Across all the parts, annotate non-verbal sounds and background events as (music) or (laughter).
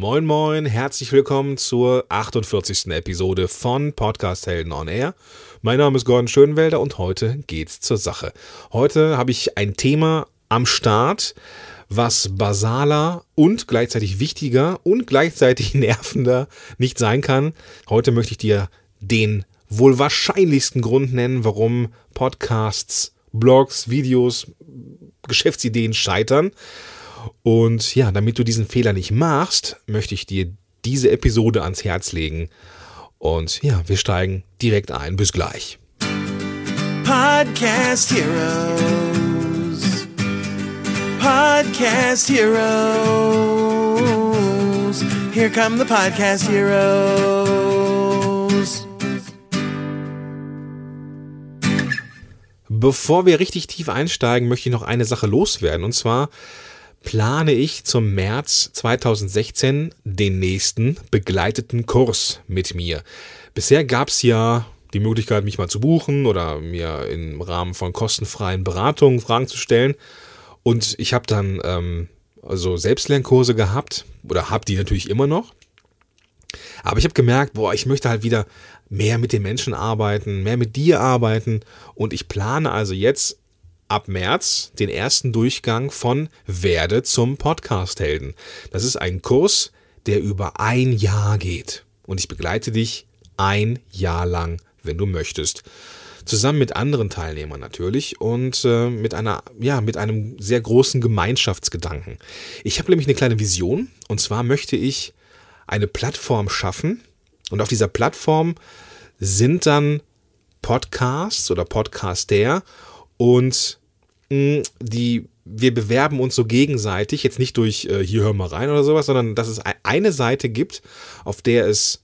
Moin moin, herzlich willkommen zur 48. Episode von Podcast Helden on Air. Mein Name ist Gordon Schönwelder und heute geht's zur Sache. Heute habe ich ein Thema am Start, was basaler und gleichzeitig wichtiger und gleichzeitig (laughs) nervender nicht sein kann. Heute möchte ich dir den wohl wahrscheinlichsten Grund nennen, warum Podcasts, Blogs, Videos, Geschäftsideen scheitern. Und ja, damit du diesen Fehler nicht machst, möchte ich dir diese Episode ans Herz legen. Und ja, wir steigen direkt ein. Bis gleich. Podcast Heroes. Podcast Heroes. Here come the Podcast Heroes. Bevor wir richtig tief einsteigen, möchte ich noch eine Sache loswerden. Und zwar plane ich zum März 2016 den nächsten begleiteten Kurs mit mir. Bisher gab es ja die Möglichkeit, mich mal zu buchen oder mir im Rahmen von kostenfreien Beratungen Fragen zu stellen. Und ich habe dann ähm, also Selbstlernkurse gehabt oder habe die natürlich immer noch. Aber ich habe gemerkt, boah, ich möchte halt wieder mehr mit den Menschen arbeiten, mehr mit dir arbeiten. Und ich plane also jetzt ab März den ersten Durchgang von Werde zum Podcast-Helden. Das ist ein Kurs, der über ein Jahr geht. Und ich begleite dich ein Jahr lang, wenn du möchtest. Zusammen mit anderen Teilnehmern natürlich und äh, mit einer, ja, mit einem sehr großen Gemeinschaftsgedanken. Ich habe nämlich eine kleine Vision und zwar möchte ich eine Plattform schaffen und auf dieser Plattform sind dann Podcasts oder Podcaster und die wir bewerben uns so gegenseitig, jetzt nicht durch äh, hier hör mal rein oder sowas, sondern dass es eine Seite gibt, auf der es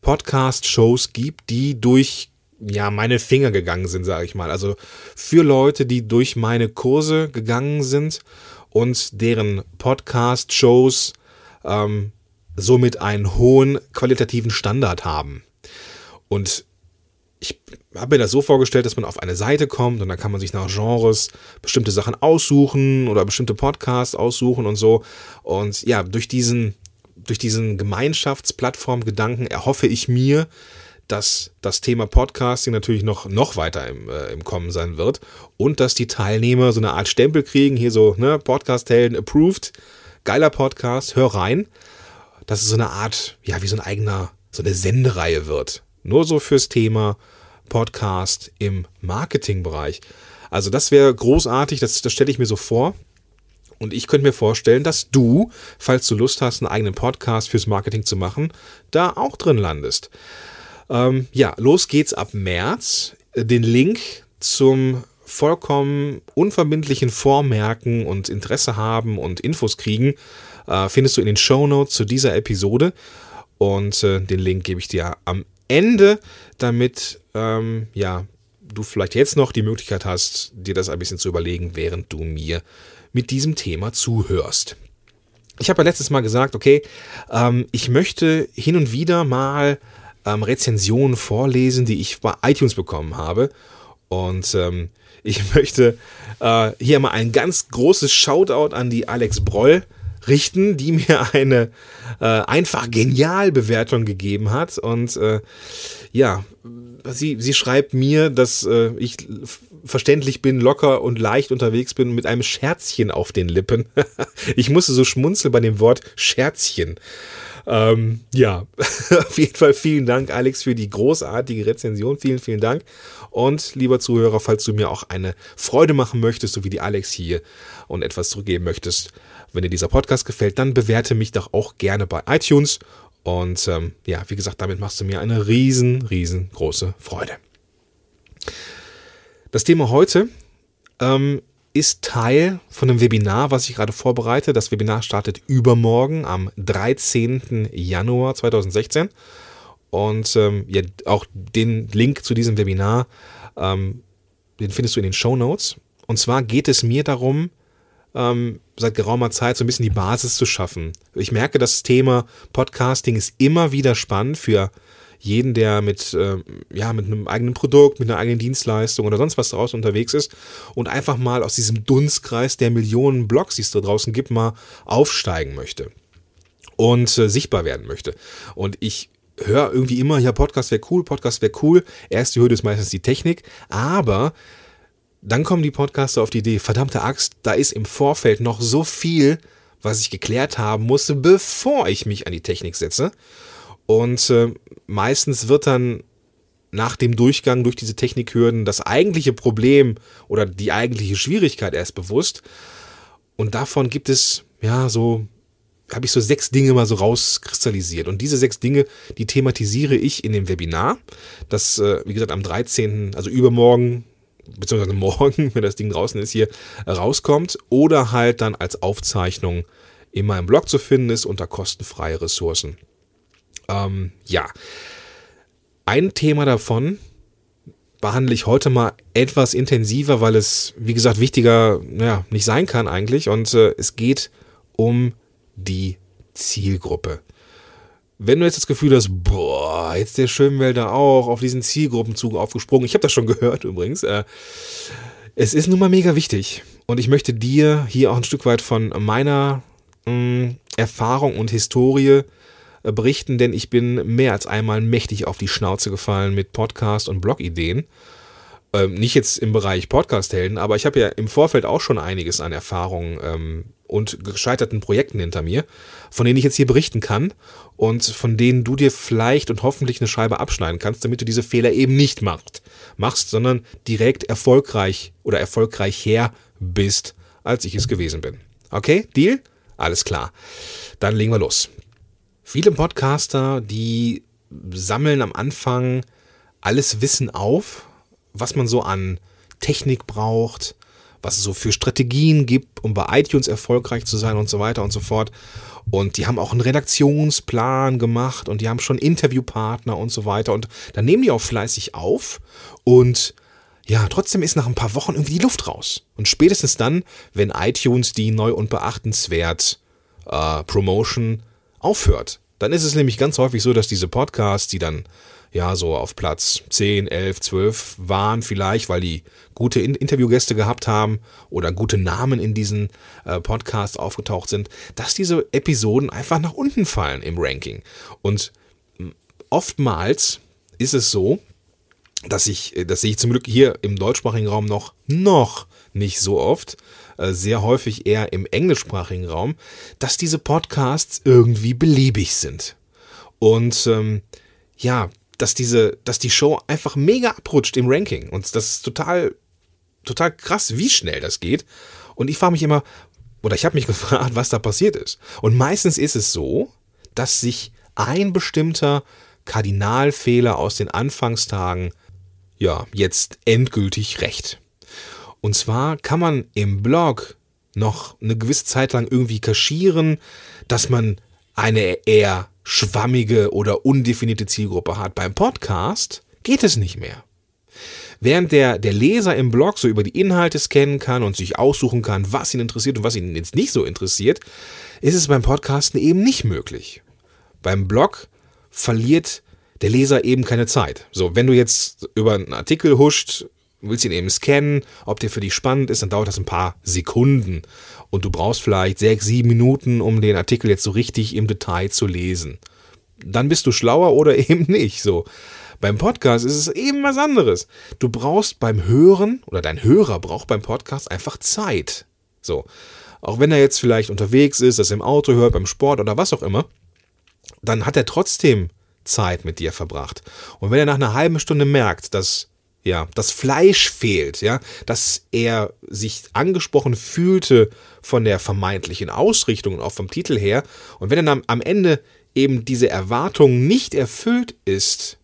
Podcast-Shows gibt, die durch ja meine Finger gegangen sind, sage ich mal. Also für Leute, die durch meine Kurse gegangen sind und deren Podcast-Shows ähm, somit einen hohen qualitativen Standard haben. Und ich habe mir das so vorgestellt, dass man auf eine Seite kommt und dann kann man sich nach Genres bestimmte Sachen aussuchen oder bestimmte Podcasts aussuchen und so. Und ja, durch diesen, durch diesen Gemeinschaftsplattform-Gedanken erhoffe ich mir, dass das Thema Podcasting natürlich noch, noch weiter im, äh, im Kommen sein wird und dass die Teilnehmer so eine Art Stempel kriegen, hier so, ne, Podcast-Helden approved, geiler Podcast, hör rein. Dass es so eine Art, ja, wie so ein eigener, so eine Sendereihe wird. Nur so fürs Thema Podcast im Marketingbereich. Also das wäre großartig, das, das stelle ich mir so vor. Und ich könnte mir vorstellen, dass du, falls du Lust hast, einen eigenen Podcast fürs Marketing zu machen, da auch drin landest. Ähm, ja, los geht's ab März. Den Link zum vollkommen unverbindlichen Vormerken und Interesse haben und Infos kriegen, äh, findest du in den Show Notes zu dieser Episode. Und äh, den Link gebe ich dir am Ende, damit ähm, ja, du vielleicht jetzt noch die Möglichkeit hast, dir das ein bisschen zu überlegen, während du mir mit diesem Thema zuhörst. Ich habe ja letztes Mal gesagt, okay, ähm, ich möchte hin und wieder mal ähm, Rezensionen vorlesen, die ich bei iTunes bekommen habe. Und ähm, ich (laughs) möchte äh, hier mal ein ganz großes Shoutout an die Alex Broll richten, die mir eine äh, einfach genial Bewertung gegeben hat. Und äh, ja, sie, sie schreibt mir, dass äh, ich verständlich bin, locker und leicht unterwegs bin mit einem Scherzchen auf den Lippen. (laughs) ich musste so schmunzeln bei dem Wort Scherzchen. Ähm, ja, (laughs) auf jeden Fall vielen Dank, Alex, für die großartige Rezension. Vielen, vielen Dank. Und lieber Zuhörer, falls du mir auch eine Freude machen möchtest, so wie die Alex hier, und etwas zurückgeben möchtest, wenn dir dieser Podcast gefällt, dann bewerte mich doch auch gerne bei iTunes. Und ähm, ja, wie gesagt, damit machst du mir eine riesen, riesengroße Freude. Das Thema heute ähm, ist Teil von einem Webinar, was ich gerade vorbereite. Das Webinar startet übermorgen am 13. Januar 2016. Und ähm, ja, auch den Link zu diesem Webinar, ähm, den findest du in den Show Notes. Und zwar geht es mir darum, ähm, seit geraumer Zeit so ein bisschen die Basis zu schaffen. Ich merke, das Thema Podcasting ist immer wieder spannend für jeden, der mit, äh, ja, mit einem eigenen Produkt, mit einer eigenen Dienstleistung oder sonst was draußen unterwegs ist und einfach mal aus diesem Dunstkreis der Millionen Blogs, die es da draußen gibt, mal aufsteigen möchte. und äh, sichtbar werden möchte. Und ich höre irgendwie immer, ja, Podcast wäre cool, Podcast wäre cool. Erste Hürde ist meistens die Technik, aber dann kommen die Podcaster auf die Idee, verdammte Axt, da ist im Vorfeld noch so viel, was ich geklärt haben musste, bevor ich mich an die Technik setze. Und äh, meistens wird dann nach dem Durchgang durch diese Technikhürden das eigentliche Problem oder die eigentliche Schwierigkeit erst bewusst. Und davon gibt es, ja, so, habe ich so sechs Dinge mal so rauskristallisiert. Und diese sechs Dinge, die thematisiere ich in dem Webinar, das, äh, wie gesagt, am 13., also übermorgen, beziehungsweise (laughs) morgen, wenn das Ding draußen ist, hier rauskommt. Oder halt dann als Aufzeichnung in meinem Blog zu finden ist unter kostenfreie Ressourcen. Ähm, ja. Ein Thema davon behandle ich heute mal etwas intensiver, weil es, wie gesagt, wichtiger ja, nicht sein kann eigentlich. Und äh, es geht um die Zielgruppe. Wenn du jetzt das Gefühl hast, boah, jetzt der Schönwälder auch auf diesen Zielgruppenzug aufgesprungen, ich habe das schon (laughs) gehört übrigens, äh, es ist nun mal mega wichtig. Und ich möchte dir hier auch ein Stück weit von meiner mh, mm, Erfahrung und Historie äh, berichten, denn ich bin mehr als einmal mächtig auf die Schnauze gefallen mit Podcast- und Blog-Ideen. Ähm, nicht jetzt im Bereich Podcast-Helden, aber ich habe ja im Vorfeld auch schon einiges an Erfahrungen ähm, und gescheiterten Projekten hinter mir, von denen ich jetzt hier berichten kann und von denen du dir vielleicht und hoffentlich eine Scheibe abschneiden kannst, damit du diese Fehler eben nicht machst, machst, sondern direkt erfolgreich oder erfolgreich her bist, als ich es gewesen bin. Okay, Deal? Alles klar. Dann legen wir los. Viele Podcaster, die sammeln am Anfang alles Wissen auf, was man so an Technik braucht, was es so für Strategien gibt, um bei iTunes erfolgreich zu sein und so weiter und so fort. Und die haben auch einen Redaktionsplan gemacht und die haben schon Interviewpartner und so weiter. Und dann nehmen die auch fleißig auf und ja, trotzdem ist nach ein paar Wochen irgendwie die Luft raus. Und spätestens dann, wenn iTunes die neu und beachtenswert äh, Promotion aufhört. Dann ist es nämlich ganz häufig so, dass diese Podcasts, die dann ja so auf Platz 10, 11, 12 waren, vielleicht, weil die gute In Interviewgäste gehabt haben oder gute Namen in diesen äh, Podcasts aufgetaucht sind, dass diese Episoden einfach nach unten fallen im Ranking. Und oftmals ist es so, dass ich, das sehe ich zum Glück hier im deutschsprachigen Raum noch, noch nicht so oft, äh, sehr häufig eher im englischsprachigen Raum, dass diese Podcasts irgendwie beliebig sind. Und ähm, ja, dass diese, dass die Show einfach mega abrutscht im Ranking. Und das ist total, total krass, wie schnell das geht. Und ich frage mich immer, oder ich habe mich (laughs) gefragt, was da passiert ist. Und meistens ist es so, dass sich ein bestimmter Kardinalfehler aus den Anfangstagen ja jetzt endgültig rächt. Und zwar kann man im Blog noch eine gewisse Zeit lang irgendwie kaschieren, dass man eine eher schwammige oder undefinierte Zielgruppe hat. Beim Podcast geht es nicht mehr. Während der, der Leser im Blog so über die Inhalte scannen kann und sich aussuchen kann, was ihn interessiert und was ihn jetzt nicht so interessiert, ist es beim Podcasten eben nicht möglich. Beim Blog verliert der Leser eben keine Zeit. So, wenn du jetzt über einen Artikel huscht, willst ihn eben scannen, ob der für dich spannend ist, dann dauert das ein paar Sekunden. Und du brauchst vielleicht sechs, sieben Minuten, um den Artikel jetzt so richtig im Detail zu lesen. Dann bist du schlauer oder (laughs) eben nicht. So. Beim Podcast ist es eben was anderes. Du brauchst beim Hören oder dein Hörer braucht beim Podcast einfach Zeit. So. Auch wenn er jetzt vielleicht unterwegs ist, das im Auto hört, beim Sport oder was auch immer, dann hat er trotzdem Zeit mit dir verbracht. Und wenn er nach einer halben Stunde merkt, dass ja, das Fleisch fehlt, ja, dass er sich angesprochen fühlte von der vermeintlichen Ausrichtung und auch vom Titel her. Und wenn dann am Ende eben diese Erwartung nicht erfüllt ist,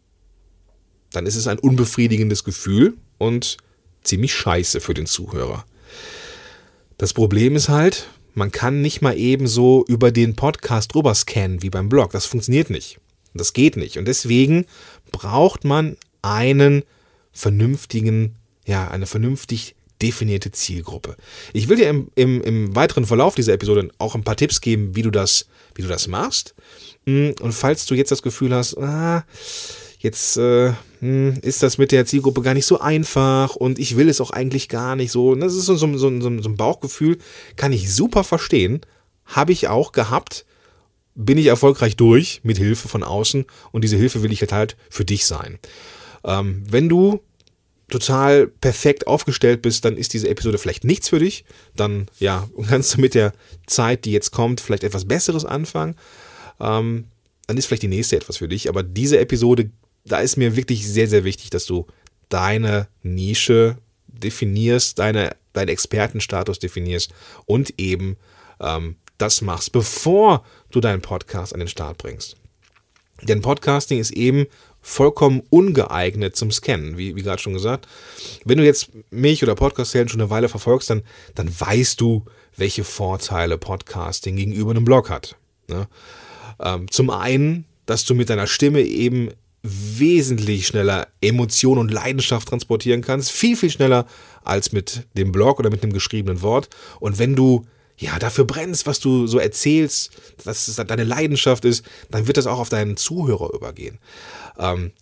dann ist es ein unbefriedigendes Gefühl und ziemlich scheiße für den Zuhörer. Das Problem ist halt, man kann nicht mal eben so über den Podcast drüber scannen wie beim Blog. Das funktioniert nicht. Das geht nicht. Und deswegen braucht man einen vernünftigen, ja, eine vernünftig definierte Zielgruppe. Ich will dir im, im, im weiteren Verlauf dieser Episode auch ein paar Tipps geben, wie du das, wie du das machst. Mm, und falls du jetzt das Gefühl hast, ah, jetzt äh, hm, ist das mit der Zielgruppe gar nicht so einfach und ich will es auch eigentlich gar nicht so. Das ist so, so, so, so ein Bauchgefühl, kann ich super verstehen. Habe ich auch gehabt, bin ich erfolgreich durch mit Hilfe von außen und diese Hilfe will ich halt, halt für dich sein. Ähm, wenn du total perfekt aufgestellt bist, dann ist diese Episode vielleicht nichts für dich. Dann ja, (laughs) kannst du mit der Zeit, die jetzt kommt, vielleicht etwas Besseres anfangen. Ähm, dann ist vielleicht die nächste etwas für dich. Aber diese Episode, da ist mir wirklich sehr, sehr wichtig, dass du deine Nische definierst, deine, deinen Expertenstatus definierst und eben ähm, das machst, bevor du deinen Podcast an den Start bringst. Denn Podcasting ist eben vollkommen ungeeignet zum Scannen, wie, wie gerade schon gesagt. Wenn du jetzt mich oder Podcast-Helden schon eine Weile verfolgst, dann, dann weißt du, welche Vorteile Podcasting gegenüber einem Blog hat. Ne? Ähm, zum einen, dass du mit deiner Stimme eben wesentlich schneller Emotion und Leidenschaft transportieren kannst, viel, viel schneller als mit dem Blog oder mit einem geschriebenen Wort. Und wenn du ja, dafür brennst, was du so erzählst, dass es deine Leidenschaft ist, dann wird das auch auf deinen Zuhörer übergehen. Ähm,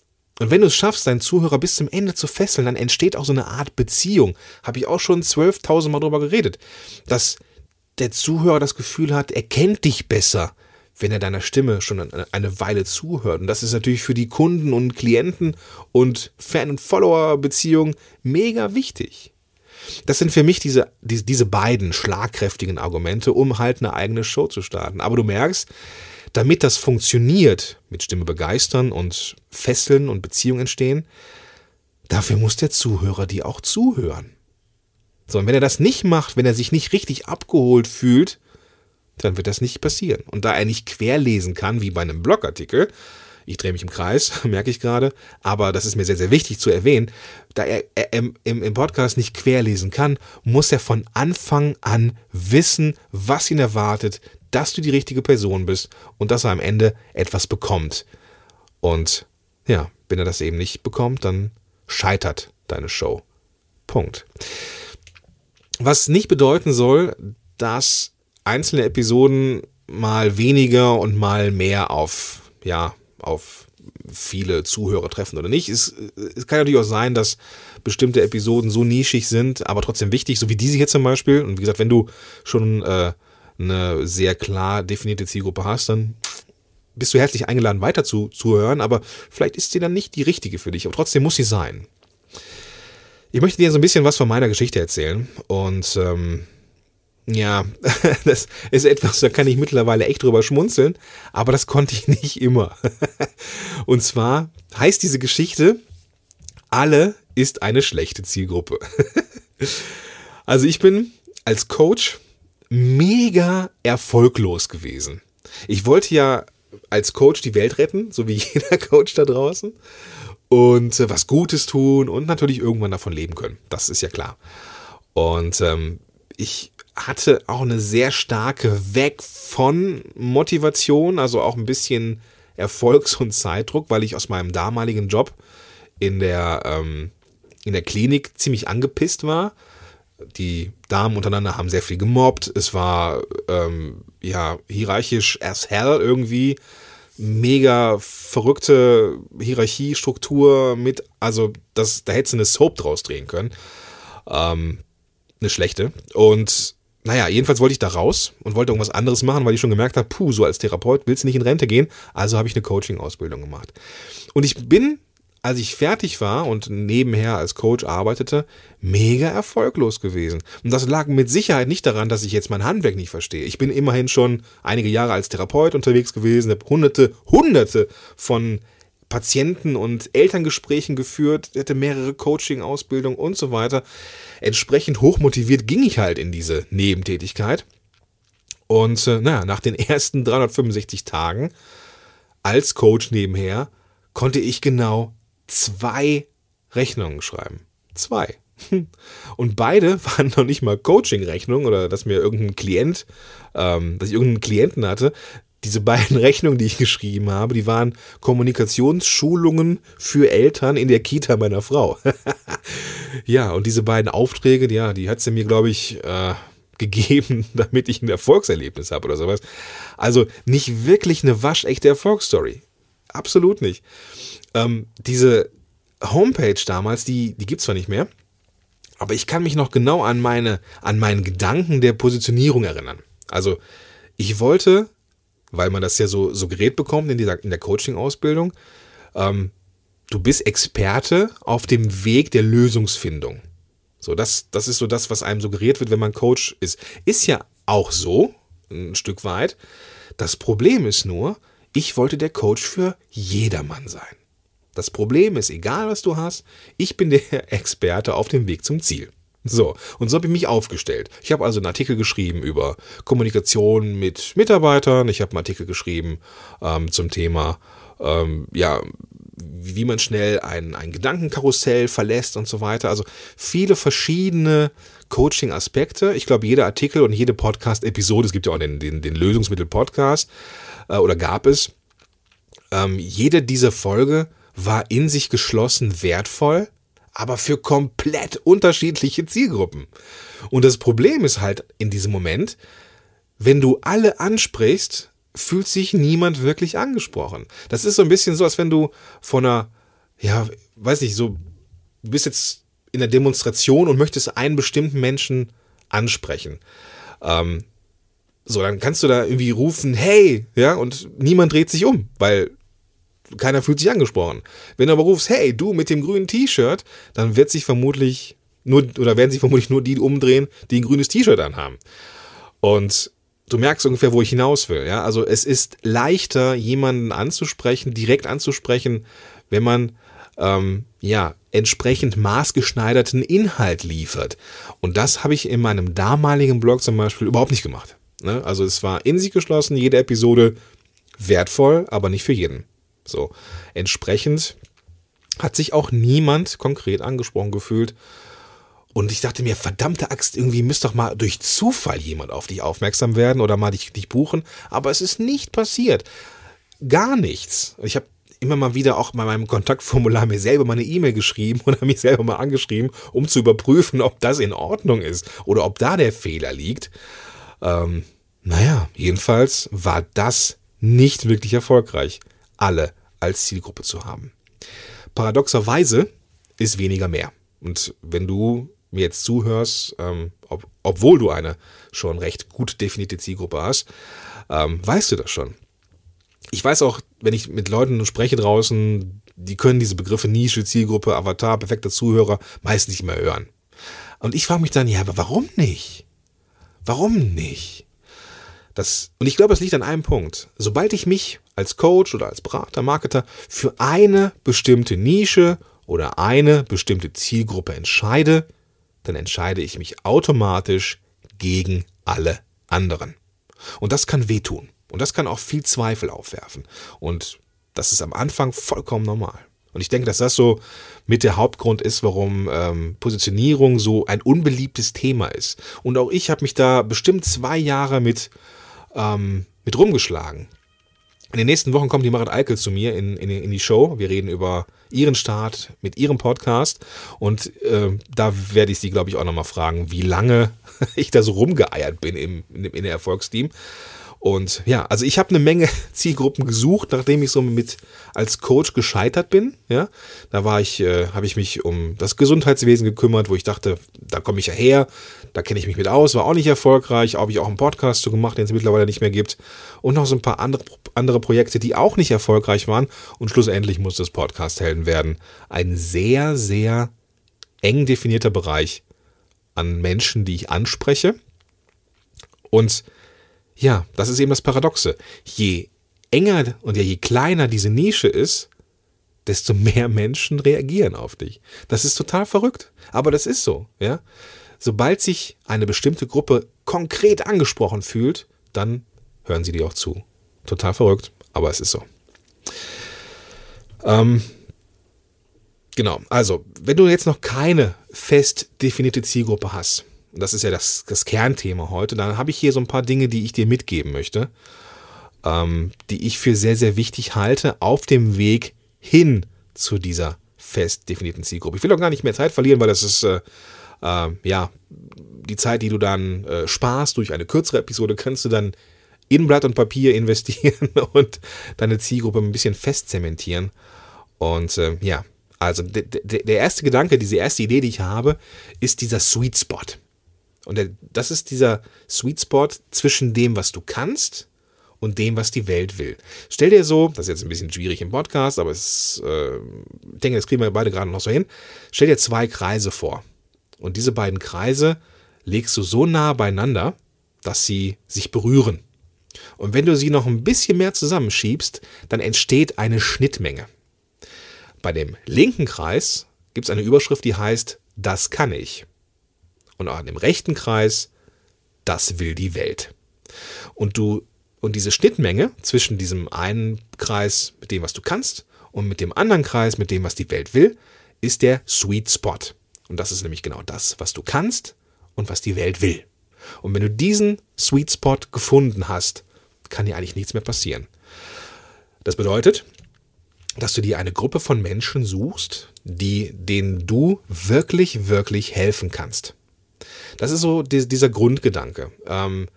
und wenn du es schaffst, deinen Zuhörer bis zum Ende zu fesseln, dann entsteht auch so eine Art Beziehung. Habe ich auch schon 12.000 Mal drüber geredet. Dass der Zuhörer das Gefühl hat, er kennt dich besser, wenn er deiner Stimme schon eine Weile zuhört. Und das ist natürlich für die Kunden und Klienten und Fan- und Follower-Beziehungen mega wichtig. Das sind für mich diese, diese, diese beiden schlagkräftigen Argumente, um halt eine eigene Show zu starten. Aber du merkst, damit das funktioniert, mit Stimme begeistern und fesseln und Beziehungen entstehen, dafür muss der Zuhörer dir auch zuhören. So, und wenn er das nicht macht, wenn er sich nicht richtig abgeholt fühlt, dann wird das nicht passieren. Und da er nicht querlesen kann, wie bei einem Blogartikel, ich drehe mich im Kreis, (laughs) merke ich gerade, aber das ist mir sehr, sehr wichtig zu erwähnen, da er, er im, im Podcast nicht querlesen kann, muss er von Anfang an wissen, was ihn erwartet, dass du die richtige Person bist und dass er am Ende etwas bekommt. Und ja, wenn er das eben nicht bekommt, dann scheitert deine Show. Punkt. Was nicht bedeuten soll, dass einzelne Episoden mal weniger und mal mehr auf, ja, auf viele Zuhörer treffen oder nicht. Es, es kann natürlich auch sein, dass bestimmte Episoden so nischig sind, aber trotzdem wichtig, so wie diese hier zum Beispiel. Und wie gesagt, wenn du schon äh, eine sehr klar definierte Zielgruppe hast, dann bist du herzlich eingeladen, weiter zu, zu hören, aber vielleicht ist sie dann nicht die richtige für dich, aber trotzdem muss sie sein. Ich möchte dir so ein bisschen was von meiner Geschichte erzählen und ähm, ja, (laughs) das ist etwas, da kann ich mittlerweile echt drüber schmunzeln, aber das konnte ich (laughs) nicht immer. Und zwar heißt diese Geschichte, alle ist eine schlechte Zielgruppe. (laughs) Also ich bin als Coach mega erfolglos gewesen. Ich wollte ja als Coach die Welt retten, so wie jeder Coach da draußen, und äh, was Gutes tun und natürlich irgendwann davon leben können. Das ist ja klar. Und ähm, ich hatte auch eine sehr starke Weg von Motivation, also auch ein bisschen Erfolgs- und Zeitdruck, weil ich aus meinem damaligen Job in der, ähm, in der Klinik ziemlich angepisst war. Die Damen untereinander haben sehr viel gemobbt. Es war ähm, ja hierarchisch as hell irgendwie. Mega verrückte Hierarchiestruktur mit, also das, da hätte sie eine Soap draus drehen können. Ähm, eine schlechte. Und naja, jedenfalls wollte ich da raus und wollte irgendwas anderes machen, weil ich schon gemerkt habe, puh, so als Therapeut willst du nicht in Rente gehen. Also habe ich eine Coaching-Ausbildung gemacht. Und ich bin, als ich fertig war und nebenher als Coach arbeitete, mega erfolglos gewesen. Und das lag mit Sicherheit nicht daran, dass ich jetzt mein Handwerk nicht verstehe. Ich bin immerhin schon einige Jahre als Therapeut unterwegs gewesen, habe hunderte, hunderte von Patienten- und Elterngesprächen geführt, hatte mehrere Coaching-Ausbildungen und so weiter. Entsprechend hochmotiviert ging ich halt in diese Nebentätigkeit. Und äh, naja, nach den ersten 365 Tagen als Coach nebenher konnte ich genau zwei Rechnungen schreiben. Zwei. (laughs) Und beide (laughs) waren noch nicht mal Coaching-Rechnungen oder dass mir irgendein Klient, ähm, dass ich irgendeinen Klienten hatte, diese beiden (laughs) Rechnungen, die ich geschrieben habe, die waren Kommunikationsschulungen für Eltern in der Kita meiner Frau. (laughs) ja, und diese beiden Aufträge, ja, die hat sie mir, glaube ich, äh, gegeben, (laughs) damit ich ein Erfolgserlebnis habe oder sowas. Also nicht wirklich eine waschechte Erfolgsstory. Absolut nicht. Ähm, diese Homepage damals, die, die gibt es zwar nicht mehr, aber ich kann mich noch genau an meine, an meinen Gedanken der Positionierung erinnern. Also, ich wollte weil man das ja so, so gerät bekommt in, dieser, in der Coaching-Ausbildung. Ähm, du bist Experte auf dem Weg der Lösungsfindung. So, das, das ist so das, was einem suggeriert wird, wenn man Coach ist. Ist ja auch so, ein Stück weit. Das Problem ist nur, ich wollte der Coach für jedermann sein. Das Problem ist, egal was du hast, ich bin der (laughs) Experte auf dem Weg zum Ziel. So, und so habe ich mich aufgestellt. Ich habe also einen Artikel geschrieben über Kommunikation mit Mitarbeitern. Ich habe einen Artikel geschrieben ähm, zum Thema, ähm, ja, wie man schnell ein, ein Gedankenkarussell verlässt und so weiter. Also viele verschiedene Coaching-Aspekte. Ich glaube, jeder Artikel und jede Podcast-Episode, es gibt ja auch den, den, den Lösungsmittel-Podcast, äh, oder gab es, ähm, jede dieser Folge war in sich geschlossen wertvoll, aber für komplett unterschiedliche Zielgruppen. Und das Problem ist halt in diesem Moment, wenn du alle ansprichst, fühlt sich niemand wirklich angesprochen. Das ist so ein bisschen so, als wenn du von einer, ja, weiß nicht, so, du bist jetzt in der Demonstration und möchtest einen bestimmten Menschen ansprechen. Ähm, so, dann kannst du da irgendwie rufen, hey, ja, und niemand dreht sich um, weil keiner fühlt sich angesprochen. Wenn du aber rufst, hey, du mit dem grünen T-Shirt, dann wird sich vermutlich nur, oder werden sich vermutlich nur die umdrehen, die ein grünes T-Shirt anhaben. Und du merkst ungefähr, wo ich hinaus will. Ja? Also es ist leichter, jemanden anzusprechen, direkt anzusprechen, wenn man ähm, ja entsprechend maßgeschneiderten Inhalt liefert. Und das habe ich in meinem damaligen Blog zum Beispiel überhaupt nicht gemacht. Ne? Also es war in sich geschlossen, jede Episode wertvoll, aber nicht für jeden. So entsprechend hat sich auch niemand konkret angesprochen gefühlt. Und ich dachte mir, verdammte Axt, irgendwie müsste doch mal durch Zufall jemand auf dich aufmerksam werden oder mal dich, dich buchen. Aber es ist nicht passiert. Gar nichts. Ich habe immer mal wieder auch bei meinem Kontaktformular mir selber mal eine E-Mail geschrieben (laughs) oder mich selber mal angeschrieben, um zu überprüfen, ob das in Ordnung ist oder ob da der Fehler liegt. Ähm, naja, jedenfalls war das nicht wirklich erfolgreich, alle als Zielgruppe zu haben. Paradoxerweise ist weniger mehr. Und wenn du mir jetzt zuhörst, ähm, ob, obwohl du eine schon recht gut definierte Zielgruppe hast, ähm, weißt du das schon. Ich weiß auch, wenn ich mit Leuten spreche draußen, die können diese Begriffe Nische, Zielgruppe, Avatar, perfekter Zuhörer meist nicht mehr hören. Und ich frage mich dann, ja, aber warum nicht? Warum nicht? Das, und ich glaube, es liegt an einem Punkt. Sobald ich mich als Coach oder als Berater, Marketer für eine bestimmte Nische oder eine bestimmte Zielgruppe entscheide, dann entscheide ich mich automatisch gegen alle anderen. Und das kann wehtun. Und das kann auch viel Zweifel aufwerfen. Und das ist am Anfang vollkommen normal. Und ich denke, dass das so mit der Hauptgrund ist, warum ähm, Positionierung so ein unbeliebtes Thema ist. Und auch ich habe mich da bestimmt zwei Jahre mit, ähm, mit rumgeschlagen. In den nächsten Wochen kommt die Marit Alkel zu mir in, in, in die Show. Wir reden über ihren Start mit ihrem Podcast. Und äh, da werde ich sie, glaube ich, auch nochmal fragen, wie lange (laughs) ich da so rumgeeiert bin im, in, in der Erfolgsteam. Und ja, also ich habe eine Menge (laughs) Zielgruppen gesucht, nachdem ich so mit als Coach gescheitert bin. Ja, da war ich, äh, habe ich mich um das Gesundheitswesen gekümmert, wo ich dachte, da komme ich ja her, da kenne ich mich mit aus, war auch nicht erfolgreich, habe ich auch einen Podcast so gemacht, den es mittlerweile nicht mehr gibt und noch so ein paar andere andere Projekte, die auch nicht erfolgreich waren und schlussendlich muss das Podcast Helden werden. Ein sehr sehr eng definierter Bereich an Menschen, die ich anspreche und ja, das ist eben das Paradoxe. Je enger und ja, je kleiner diese Nische ist, desto mehr Menschen reagieren auf dich. Das ist total verrückt. Aber das ist so, ja. Sobald sich eine bestimmte Gruppe konkret angesprochen fühlt, dann hören sie dir auch zu. Total verrückt, aber es ist so. Ähm, genau, also, wenn du jetzt noch keine fest definierte Zielgruppe hast, das ist ja das, das Kernthema heute, dann habe ich hier so ein paar Dinge, die ich dir mitgeben möchte, ähm, die ich für sehr, sehr wichtig halte, auf dem Weg hin zu dieser fest definierten Zielgruppe. Ich will auch gar nicht mehr Zeit verlieren, weil das ist, äh, äh, ja, die Zeit, die du dann äh, sparst durch eine kürzere Episode, kannst du dann in Blatt und Papier (laughs) investieren und deine Zielgruppe ein bisschen festzementieren. Und äh, ja, also der erste Gedanke, diese erste Idee, die ich habe, ist dieser Sweet Spot. Und der, das ist dieser Sweet Spot zwischen dem, was du kannst und dem, was die Welt will. Stell dir so, das ist jetzt ein bisschen schwierig im Podcast, aber es, äh, ich denke, das kriegen wir beide gerade noch so hin. Stell dir zwei Kreise vor. Und diese beiden Kreise legst du so nah beieinander, dass sie sich berühren. Und wenn du sie noch ein bisschen mehr zusammenschiebst, dann entsteht eine Schnittmenge. Bei dem linken Kreis gibt es eine Überschrift, die heißt, das kann ich. Und an dem rechten Kreis, das will die Welt. Und du und diese Schnittmenge zwischen diesem einen Kreis mit dem, was du kannst, und mit dem anderen Kreis mit dem, was die Welt will, ist der Sweet Spot. Und das ist nämlich genau das, was du kannst und was die Welt will. Und wenn du diesen Sweet Spot gefunden hast, kann dir eigentlich nichts mehr passieren. Das bedeutet, dass du dir eine Gruppe von Menschen suchst, die, denen du wirklich, wirklich helfen kannst. Das ist so dieser Grundgedanke. Ähm,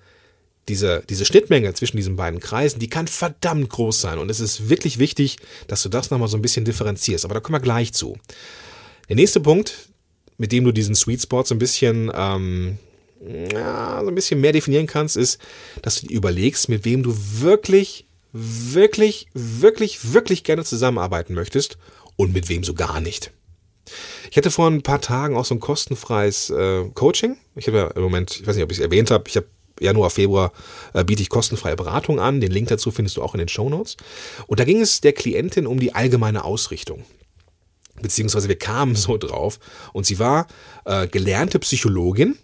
diese, diese Schnittmenge zwischen diesen beiden Kreisen, die kann verdammt groß sein. Und es ist wirklich wichtig, dass du das nochmal so ein bisschen differenzierst. Aber da kommen wir gleich zu. Der nächste Punkt, mit dem du diesen Sweet Spot so ein bisschen, ähm, ja, so ein bisschen mehr definieren kannst, ist, dass du dir überlegst, mit wem du wirklich, wirklich, wirklich, wirklich gerne zusammenarbeiten möchtest und mit wem so gar nicht. Ich hatte vor ein paar Tagen auch so ein kostenfreies äh, Coaching. Ich habe ja im Moment, ich weiß nicht, ob ich es erwähnt habe, ich habe Januar, Februar äh, biete ich kostenfreie Beratung an. Den Link dazu findest du auch in den Show Notes. Und da ging es der Klientin um die allgemeine Ausrichtung. Beziehungsweise wir kamen so drauf. Und sie war äh, gelernte Psychologin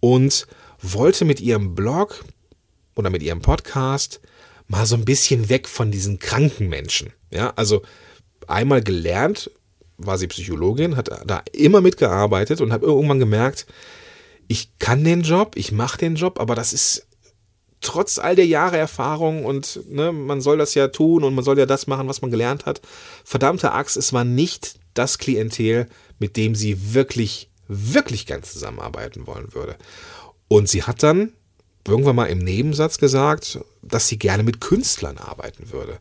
und wollte mit ihrem Blog oder mit ihrem Podcast mal so ein bisschen weg von diesen kranken Menschen. Ja, also einmal gelernt war sie Psychologin, hat da immer mitgearbeitet und habe irgendwann gemerkt, ich kann den Job, ich mache den Job, aber das ist trotz all der Jahre Erfahrung und ne, man soll das ja tun und man soll ja das machen, was man gelernt hat. Verdammte Axt, es war nicht das Klientel, mit dem sie wirklich, wirklich gern zusammenarbeiten wollen würde. Und sie hat dann irgendwann mal im Nebensatz gesagt, dass sie gerne mit Künstlern arbeiten würde.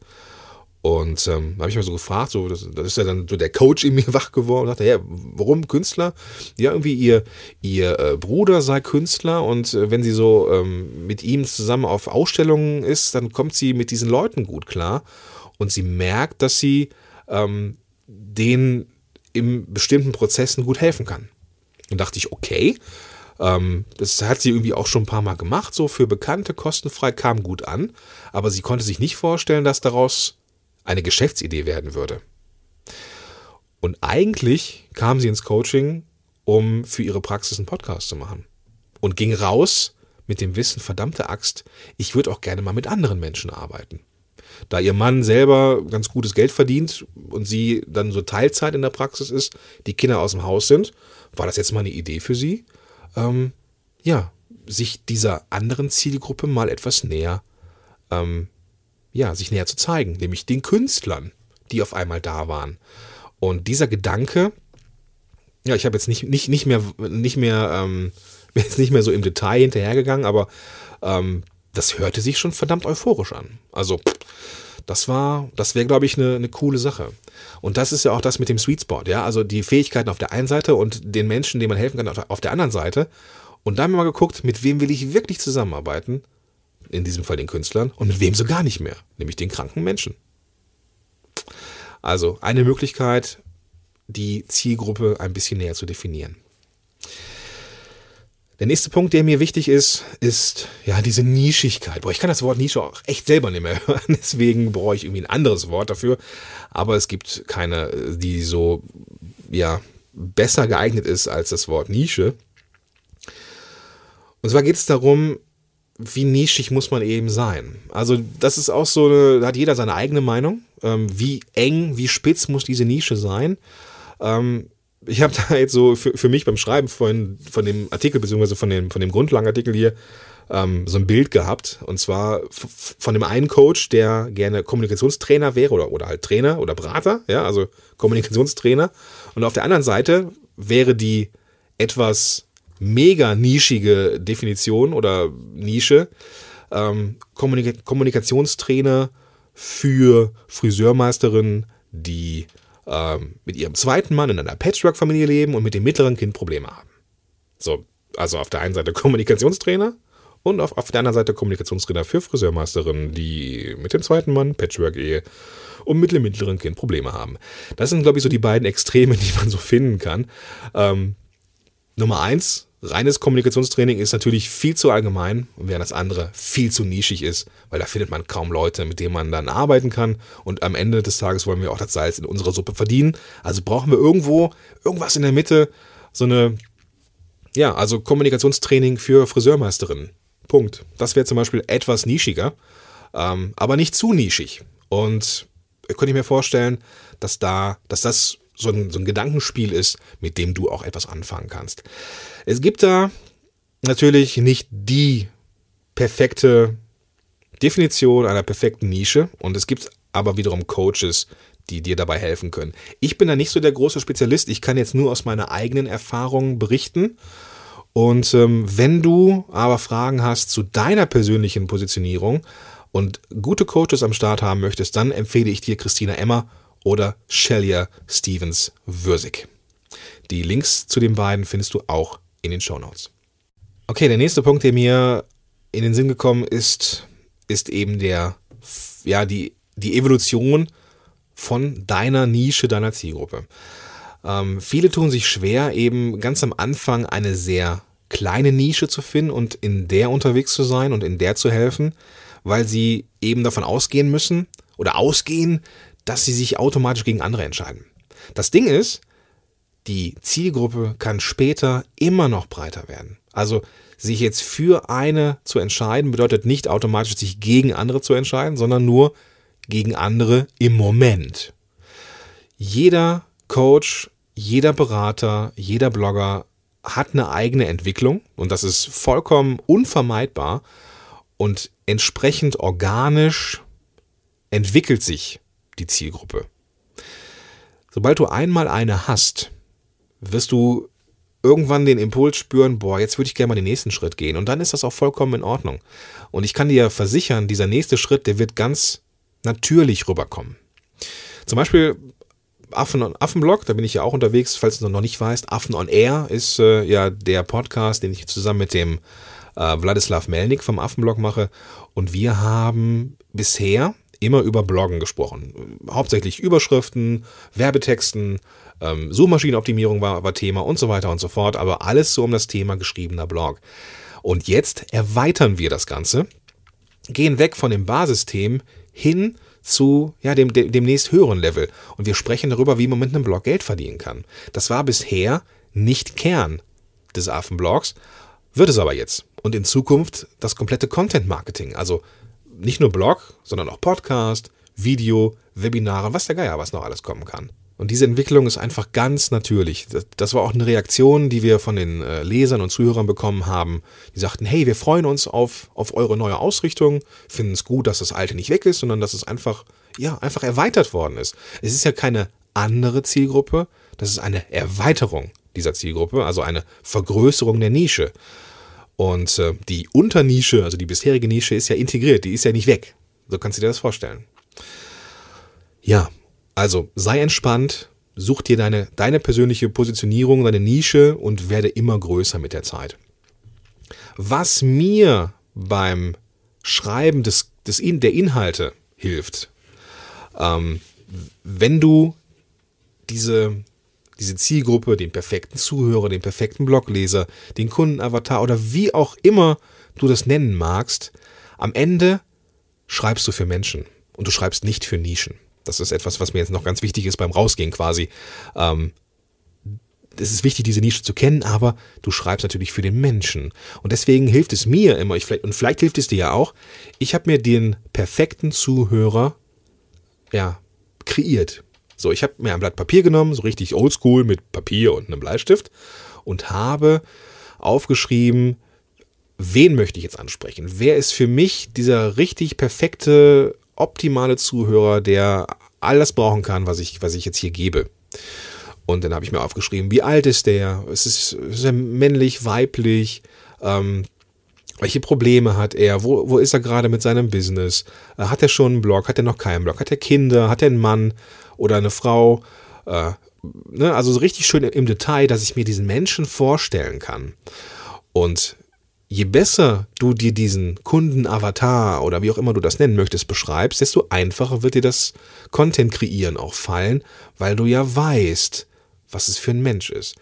Und ähm, habe ich mal so gefragt, so, das, das, ist ja dann so der Coach in mir (laughs) wach geworden und dachte, ja, warum Künstler? Ja, irgendwie ihr, ihr äh, Bruder sei Künstler und äh, wenn sie so ähm, mit ihm zusammen auf Ausstellungen ist, dann kommt sie mit diesen Leuten gut klar und sie merkt, dass sie ähm, denen in bestimmten Prozessen gut helfen kann. Und dachte ich, okay, ähm, das hat sie irgendwie auch schon ein paar Mal gemacht, so für Bekannte, kostenfrei, kam gut an, aber sie konnte sich nicht vorstellen, dass daraus eine Geschäftsidee werden würde. Und eigentlich kam sie ins Coaching, um für ihre Praxis einen Podcast zu machen. Und ging raus mit dem Wissen, verdammte Axt, ich würde auch gerne mal mit anderen Menschen arbeiten. Da ihr Mann selber ganz gutes Geld verdient und sie dann so Teilzeit in der Praxis ist, die Kinder aus dem Haus sind, war das jetzt mal eine Idee für sie, ähm, ja, sich dieser anderen Zielgruppe mal etwas näher ähm, ja, sich näher zu zeigen, nämlich den Künstlern, die auf einmal da waren. Und dieser Gedanke, ja, ich habe jetzt nicht, nicht, nicht mehr, nicht mehr, ähm, (laughs) bin jetzt nicht mehr so im Detail hinterhergegangen, aber ähm, das hörte sich schon verdammt euphorisch an. Also, das war, das wäre, glaube ich, eine, eine coole Sache. Und das ist ja auch das mit dem Sweet Spot, ja. Also die Fähigkeiten auf der einen Seite und den Menschen, denen man helfen kann, auf der anderen Seite. Und da haben wir mal geguckt, mit wem will ich wirklich zusammenarbeiten in diesem Fall den Künstlern, und mit wem so gar nicht mehr, nämlich den kranken Menschen. Also eine Möglichkeit, die Zielgruppe ein bisschen näher zu definieren. Der nächste Punkt, der mir wichtig ist, ist ja diese Nischigkeit. Boah, ich kann das Wort Nische auch echt selber nicht mehr (laughs) hören, deswegen brauche ich irgendwie ein anderes Wort dafür. Aber es gibt keine, die so ja besser geeignet ist als das Wort Nische. Und zwar geht es darum, wie nischig muss man eben sein? Also, das ist auch so, eine, da hat jeder seine eigene Meinung. Ähm, wie eng, wie spitz muss diese Nische sein? Ähm, ich habe (laughs) da jetzt so für, für mich beim Schreiben von, von dem Artikel, beziehungsweise von dem, von dem Grundlagenartikel hier, ähm, so ein Bild gehabt. Und zwar von dem einen Coach, der gerne Kommunikationstrainer wäre oder, oder halt Trainer oder Berater, ja, also Kommunikationstrainer. Und auf der anderen Seite wäre die etwas mega nischige Definition oder Nische. Ähm, Kommunika Kommunikationstrainer für Friseurmeisterinnen, die ähm, mit ihrem zweiten Mann in einer Patchwork-Familie leben und mit dem mittleren Kind Probleme haben. So, also auf der einen Seite Kommunikationstrainer Und auf, auf der anderen Seite Kommunikationstrainer für Friseurmeisterinnen, die mit dem zweiten Mann, Patchwork-Ehe und mit dem mittleren Kind Probleme haben. Das sind, glaube ich, so die beiden Extreme, (laughs) die man so finden kann. Ähm, Nummer eins, reines Kommunikationstraining ist natürlich viel zu allgemein, während das andere viel zu nischig ist, weil da findet man kaum Leute, mit denen man dann arbeiten kann. Und am Ende des Tages wollen wir auch das Salz in unserer Suppe verdienen. Also brauchen wir irgendwo irgendwas in der Mitte, so eine, ja, also Kommunikationstraining für Friseurmeisterinnen. Punkt. Das wäre zum Beispiel etwas nischiger, ähm, aber nicht zu nischig. Und könnte ich mir vorstellen, dass da, dass das so ein, so ein Gedankenspiel ist, mit dem du auch etwas anfangen kannst. Es gibt da natürlich nicht die perfekte Definition einer perfekten Nische und es gibt aber wiederum Coaches, die dir dabei helfen können. Ich bin da nicht so der große Spezialist, ich kann jetzt nur aus meiner eigenen Erfahrung berichten. Und ähm, wenn du aber Fragen hast zu deiner persönlichen Positionierung und gute Coaches am Start haben möchtest, dann empfehle ich dir Christina Emmer oder Shelia Stevens Würsig. Die Links zu den beiden findest du auch in den Show Notes. Okay, der nächste Punkt, der mir in den Sinn gekommen ist, ist eben der, ja, die, die Evolution von deiner Nische, deiner Zielgruppe. Ähm, viele tun sich schwer, eben ganz am Anfang eine sehr kleine Nische zu finden und in der unterwegs zu sein und in der zu helfen, weil sie eben davon ausgehen müssen oder ausgehen, dass sie sich automatisch gegen andere entscheiden. Das Ding ist, die Zielgruppe kann später immer noch breiter werden. Also sich jetzt für eine zu entscheiden, bedeutet nicht automatisch sich gegen andere zu entscheiden, sondern nur gegen andere im Moment. Jeder Coach, jeder Berater, jeder Blogger hat eine eigene Entwicklung und das ist vollkommen unvermeidbar und entsprechend organisch entwickelt sich die Zielgruppe. Sobald du einmal eine hast, wirst du irgendwann den Impuls spüren, boah, jetzt würde ich gerne mal den nächsten Schritt gehen. Und dann ist das auch vollkommen in Ordnung. Und ich kann dir versichern, dieser nächste Schritt, der wird ganz natürlich rüberkommen. Zum Beispiel Affen on Affenblog, da bin ich ja auch unterwegs, falls du noch nicht weißt. Affen on Air ist äh, ja der Podcast, den ich zusammen mit dem äh, Wladislav Melnik vom Affenblog mache. Und wir haben bisher immer über Bloggen gesprochen. Hauptsächlich Überschriften, Werbetexten, ähm, Suchmaschinenoptimierung war, war Thema und so weiter und so fort, aber alles so um das Thema geschriebener Blog. Und jetzt erweitern wir das Ganze, gehen weg von dem Basisthemen hin zu ja, dem, dem demnächst höheren Level. Und wir sprechen darüber, wie man mit einem Blog Geld verdienen kann. Das war bisher nicht Kern des Affenblogs, wird es aber jetzt. Und in Zukunft das komplette Content Marketing. Also nicht nur Blog, sondern auch Podcast, Video, Webinare, was der Geier, was noch alles kommen kann. Und diese Entwicklung ist einfach ganz natürlich. Das, war auch eine Reaktion, die wir von den äh, Lesern und Zuhörern bekommen haben. Die sagten, hey, wir freuen uns auf, auf eure neue Ausrichtung, finden es gut, dass das alte nicht weg ist, sondern dass es einfach, ja, einfach erweitert worden ist. Es ist ja keine andere Zielgruppe, das ist eine Erweiterung dieser Zielgruppe, also eine Vergrößerung der Nische. Und äh, die Unternische, also die bisherige Nische, ist ja integriert, die ist ja nicht weg. So kannst du dir das vorstellen. Ja, also sei entspannt, such dir deine, deine persönliche Positionierung, deine Nische und werde immer größer mit der Zeit. Was mir beim Schreiben des, des In, der Inhalte hilft, ähm, wenn du diese diese Zielgruppe, den perfekten Zuhörer, den perfekten Blogleser, den Kundenavatar oder wie auch immer du das nennen magst, am Ende schreibst du für Menschen und du schreibst nicht für Nischen. Das ist etwas, was mir jetzt noch ganz wichtig ist beim Rausgehen quasi. Ähm, es ist wichtig, diese Nische zu kennen, aber du schreibst natürlich für den Menschen. Und deswegen hilft es mir immer, ich, und vielleicht hilft es dir ja auch, ich habe mir den perfekten Zuhörer ja, kreiert. So, ich habe mir ein Blatt Papier genommen, so richtig oldschool mit Papier und einem Bleistift und habe aufgeschrieben, wen möchte ich jetzt ansprechen? Wer ist für mich dieser richtig perfekte, optimale Zuhörer, der all das brauchen kann, was ich, was ich jetzt hier gebe? Und dann habe ich mir aufgeschrieben, wie alt ist der? Ist, ist er männlich, weiblich? Ähm, welche Probleme hat er? Wo, wo ist er gerade mit seinem Business? Äh, hat er schon einen Blog? Hat er noch keinen Blog? Hat er Kinder? Hat er einen Mann? Oder eine Frau. Äh, ne? Also so richtig schön im Detail, dass ich mir diesen Menschen vorstellen kann. Und je besser du dir diesen Kundenavatar oder wie auch immer du das nennen möchtest beschreibst, desto einfacher wird dir das Content kreieren auch fallen, weil du ja weißt, was es für ein Mensch ist.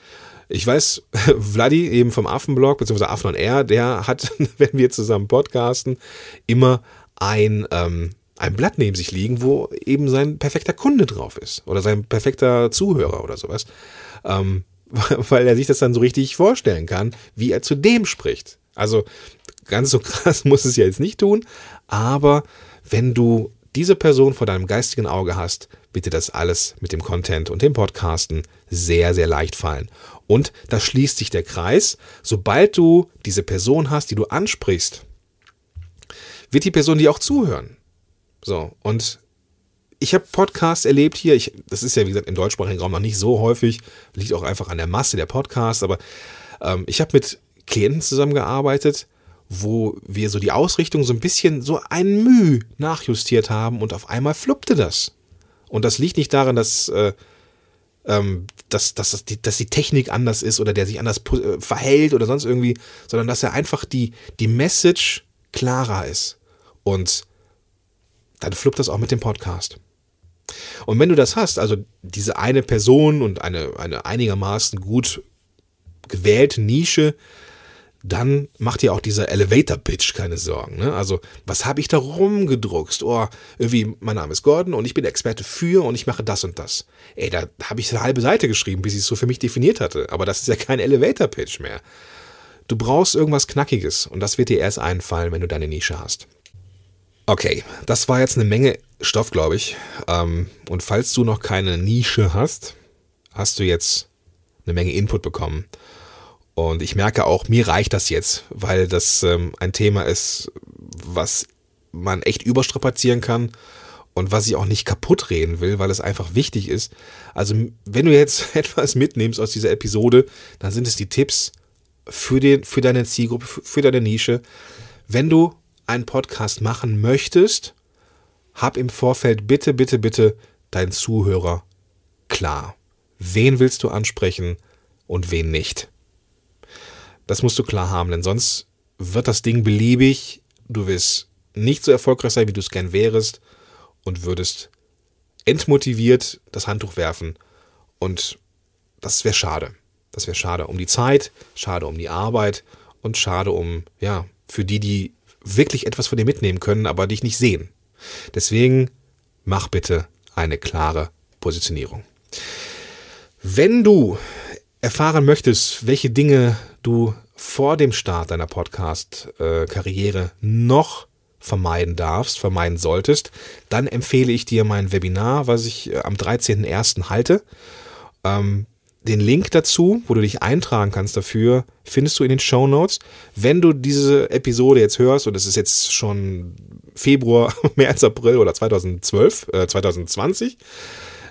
Ich weiß, (laughs) Vladi eben vom Affenblog, beziehungsweise Affen und R, der hat, (laughs) wenn wir zusammen podcasten, immer ein, ähm, ein Blatt neben sich liegen, wo eben sein perfekter Kunde drauf ist oder sein perfekter Zuhörer oder sowas. Ähm, (laughs) weil er sich das dann so richtig vorstellen kann, wie er zu dem spricht. Also ganz so (laughs) krass muss es ja jetzt nicht tun, aber wenn du diese Person vor deinem geistigen Auge hast, wird dir das alles mit dem Content und dem Podcasten sehr, sehr leicht fallen. Und da schließt sich der Kreis. Sobald du diese Person hast, die du ansprichst, wird die Person dir auch zuhören. So, und ich habe Podcasts erlebt hier, ich, das ist ja wie gesagt im deutschsprachigen Raum noch nicht so häufig, liegt auch einfach an der Masse der Podcasts, aber ähm, ich habe mit Klienten zusammengearbeitet, wo wir so die Ausrichtung so ein bisschen so ein Mühe nachjustiert haben und auf einmal fluppte das. Und das liegt nicht daran, dass, äh, ähm, dass, dass, dass, die, dass die Technik anders ist oder der sich anders äh, verhält oder sonst irgendwie, sondern dass er einfach die, die Message klarer ist. Und dann fluppt das auch mit dem Podcast. Und wenn du das hast, also diese eine Person und eine, eine einigermaßen gut gewählte Nische, dann macht dir auch dieser Elevator-Pitch keine Sorgen. Ne? Also, was habe ich da rumgedruckst? Oh, irgendwie, mein Name ist Gordon und ich bin Experte für und ich mache das und das. Ey, da habe ich eine halbe Seite geschrieben, bis ich es so für mich definiert hatte. Aber das ist ja kein Elevator-Pitch mehr. Du brauchst irgendwas Knackiges und das wird dir erst einfallen, wenn du deine Nische hast. Okay, das war jetzt eine Menge Stoff, glaube ich. Ähm, und falls du noch keine Nische hast, hast du jetzt eine Menge Input bekommen. Und ich merke auch, mir reicht das jetzt, weil das ähm, ein Thema ist, was man echt überstrapazieren kann und was ich auch nicht kaputt reden will, weil es einfach wichtig ist. Also, wenn du jetzt (laughs) etwas mitnimmst aus dieser Episode, dann sind es die Tipps für, den, für deine Zielgruppe, für deine Nische. Wenn du einen Podcast machen möchtest, hab im Vorfeld bitte, bitte, bitte deinen Zuhörer klar. Wen willst du ansprechen und wen nicht? Das musst du klar haben, denn sonst wird das Ding beliebig, du wirst nicht so erfolgreich sein, wie du es gern wärst und würdest entmotiviert das Handtuch werfen und das wäre schade. Das wäre schade um die Zeit, schade um die Arbeit und schade um, ja, für die, die wirklich etwas von dir mitnehmen können, aber dich nicht sehen. Deswegen mach bitte eine klare Positionierung. Wenn du erfahren möchtest, welche Dinge du vor dem Start deiner Podcast-Karriere noch vermeiden darfst, vermeiden solltest, dann empfehle ich dir mein Webinar, was ich äh, am 13.01. halte. Ähm, den Link dazu, wo du dich eintragen kannst dafür, findest du in den Show Notes. Wenn du diese Episode jetzt hörst, und es ist jetzt schon Februar, (laughs) März, April oder 2012, äh, 2020,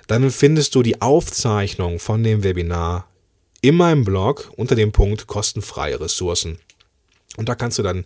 dann findest du die Aufzeichnung von dem Webinar in meinem Blog unter dem Punkt kostenfreie Ressourcen. Und da kannst du dann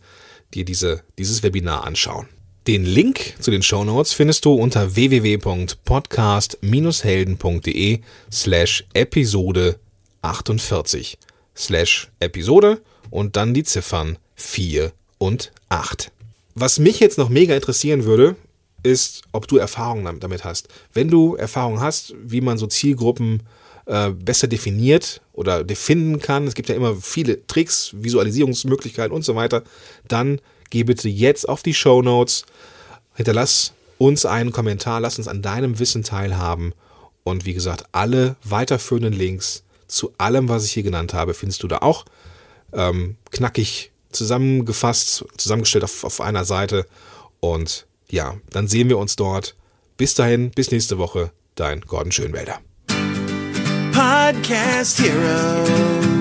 dir diese, dieses Webinar anschauen. Den Link zu den Show Notes findest du unter www.podcast-helden.de slash Episode 48 slash Episode und dann die Ziffern 4 und 8. Was mich jetzt noch mega interessieren würde, ist, ob du Erfahrung damit hast. Wenn du Erfahrung hast, wie man so Zielgruppen äh, besser definiert oder definen kann, es gibt ja immer viele Tricks, Visualisierungsmöglichkeiten und so weiter, dann geh bitte jetzt auf die Show Notes, hinterlass uns einen Kommentar, lass uns an deinem Wissen teilhaben und wie gesagt, alle weiterführenden Links zu allem, was ich hier genannt habe, findest du da auch ähm, knackig zusammengefasst, zusammengestellt auf, auf einer Seite und ja, dann sehen wir uns dort. Bis dahin, bis nächste Woche, dein Gordon Schönwälder. Podcast Heroes.